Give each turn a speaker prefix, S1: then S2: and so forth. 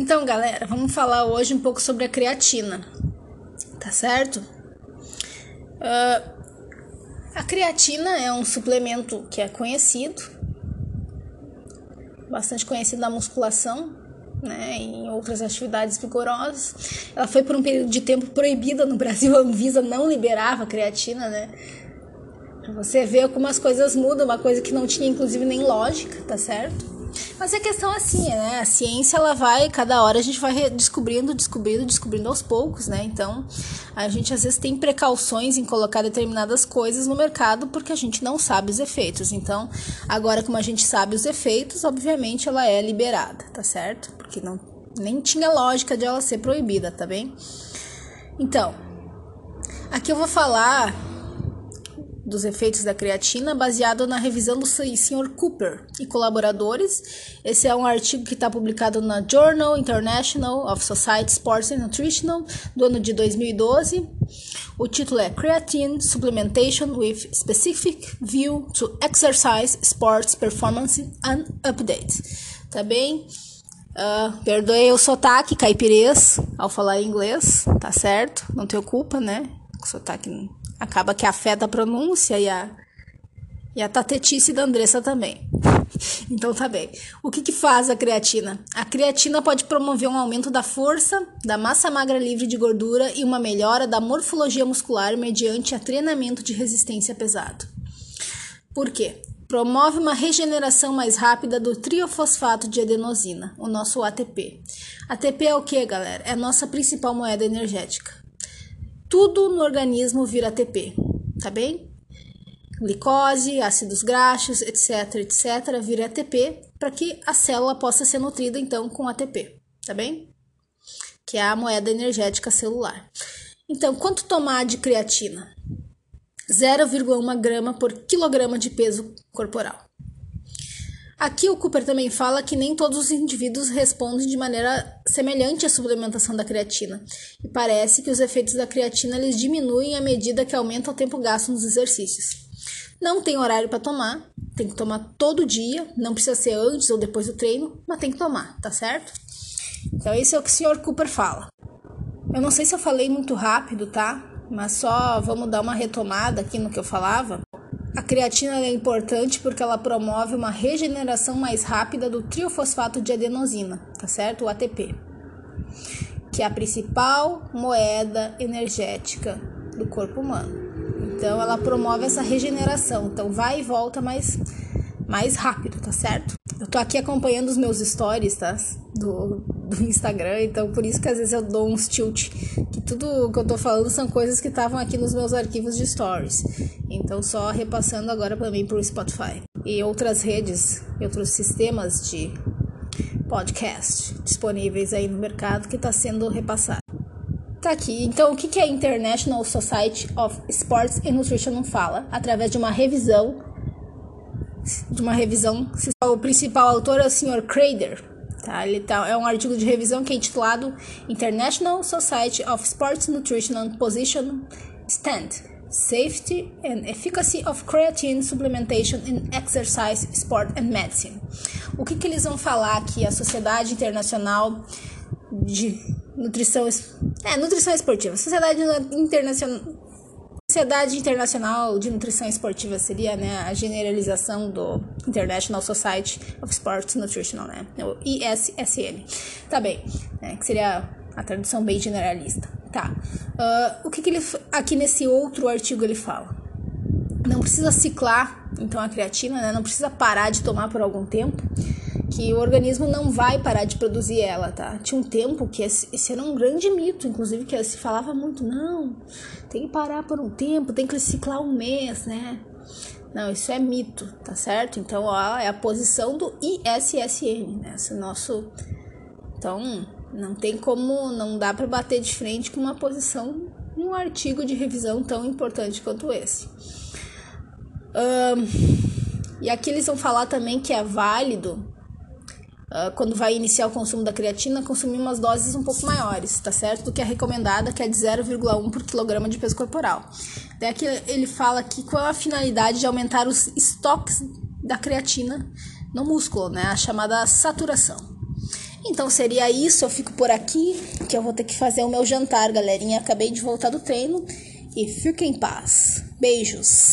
S1: Então, galera, vamos falar hoje um pouco sobre a creatina, tá certo? Uh, a creatina é um suplemento que é conhecido, bastante conhecido na musculação, né, em outras atividades vigorosas. Ela foi por um período de tempo proibida no Brasil, a Anvisa não liberava a creatina, né? Pra você ver como as coisas mudam, uma coisa que não tinha inclusive nem lógica, tá certo? Mas a questão é assim, né? A ciência ela vai, cada hora a gente vai descobrindo, descobrindo, descobrindo aos poucos, né? Então, a gente às vezes tem precauções em colocar determinadas coisas no mercado porque a gente não sabe os efeitos. Então, agora como a gente sabe os efeitos, obviamente ela é liberada, tá certo? Porque não nem tinha lógica de ela ser proibida, tá bem? Então, aqui eu vou falar dos efeitos da creatina baseado na revisão do Sr. Cooper e colaboradores. Esse é um artigo que está publicado na Journal International of Society Sports and Nutrition do ano de 2012. O título é Creatine Supplementation with Specific View to Exercise, Sports, Performance and Update. Tá bem? Uh, perdoe o sotaque caipirês ao falar inglês, tá certo? Não te ocupa, né? O sotaque acaba que afeta a pronúncia e a, e a tatetice da Andressa também. Então tá bem. O que, que faz a creatina? A creatina pode promover um aumento da força, da massa magra livre de gordura e uma melhora da morfologia muscular mediante a treinamento de resistência pesado. Por quê? Promove uma regeneração mais rápida do triofosfato de adenosina, o nosso ATP. ATP é o que, galera? É a nossa principal moeda energética tudo no organismo vira ATP, tá bem? Glicose, ácidos graxos, etc, etc, vira ATP para que a célula possa ser nutrida então com ATP, tá bem? Que é a moeda energética celular. Então, quanto tomar de creatina? 0,1 grama por quilograma de peso corporal. Aqui o Cooper também fala que nem todos os indivíduos respondem de maneira semelhante à suplementação da creatina, e parece que os efeitos da creatina eles diminuem à medida que aumenta o tempo gasto nos exercícios. Não tem horário para tomar, tem que tomar todo dia, não precisa ser antes ou depois do treino, mas tem que tomar, tá certo? Então esse é o que o Sr. Cooper fala. Eu não sei se eu falei muito rápido, tá? Mas só vamos dar uma retomada aqui no que eu falava. A creatina é importante porque ela promove uma regeneração mais rápida do triofosfato de adenosina, tá certo? O ATP, que é a principal moeda energética do corpo humano. Então ela promove essa regeneração, então vai e volta mais mais rápido, tá certo? Eu tô aqui acompanhando os meus stories, tá? Do, do Instagram, então por isso que às vezes eu dou uns tilt. Que tudo que eu tô falando são coisas que estavam aqui nos meus arquivos de stories. Então só repassando agora para mim pro Spotify. E outras redes, e outros sistemas de podcast disponíveis aí no mercado que está sendo repassado. Tá aqui. Então, o que, a International Society of Sports and Nutrition fala? Através de uma revisão de uma revisão. O principal autor é o Sr. Crader. Tá? Ele tá, é um artigo de revisão que é intitulado International Society of Sports Nutrition and Position Stand Safety and Efficacy of Creatine Supplementation in Exercise, Sport and Medicine. O que, que eles vão falar aqui? A Sociedade Internacional de Nutrição, é, Nutrição Esportiva, Sociedade Internacional Sociedade Internacional de Nutrição Esportiva seria né, a generalização do International Society of Sports Nutrition, né? O ISSN. Tá bem, né, que seria a tradução bem generalista. Tá. Uh, o que, que ele aqui nesse outro artigo ele fala? Não precisa ciclar, então, a creatina, né? Não precisa parar de tomar por algum tempo que o organismo não vai parar de produzir ela, tá? Tinha um tempo que esse, esse era um grande mito, inclusive que se falava muito, não, tem que parar por um tempo, tem que ciclar um mês, né? Não, isso é mito, tá certo? Então, ó, é a posição do ISSN, né? Esse nosso. Então, não tem como, não dá para bater de frente com uma posição um artigo de revisão tão importante quanto esse. Um, e aqui eles vão falar também que é válido Uh, quando vai iniciar o consumo da creatina, consumir umas doses um pouco maiores, tá certo? Do que a recomendada, que é de 0,1 por quilograma de peso corporal. Daí aqui ele fala que qual é a finalidade de aumentar os estoques da creatina no músculo, né? A chamada saturação. Então seria isso, eu fico por aqui, que eu vou ter que fazer o meu jantar, galerinha. Acabei de voltar do treino e fiquem em paz. Beijos.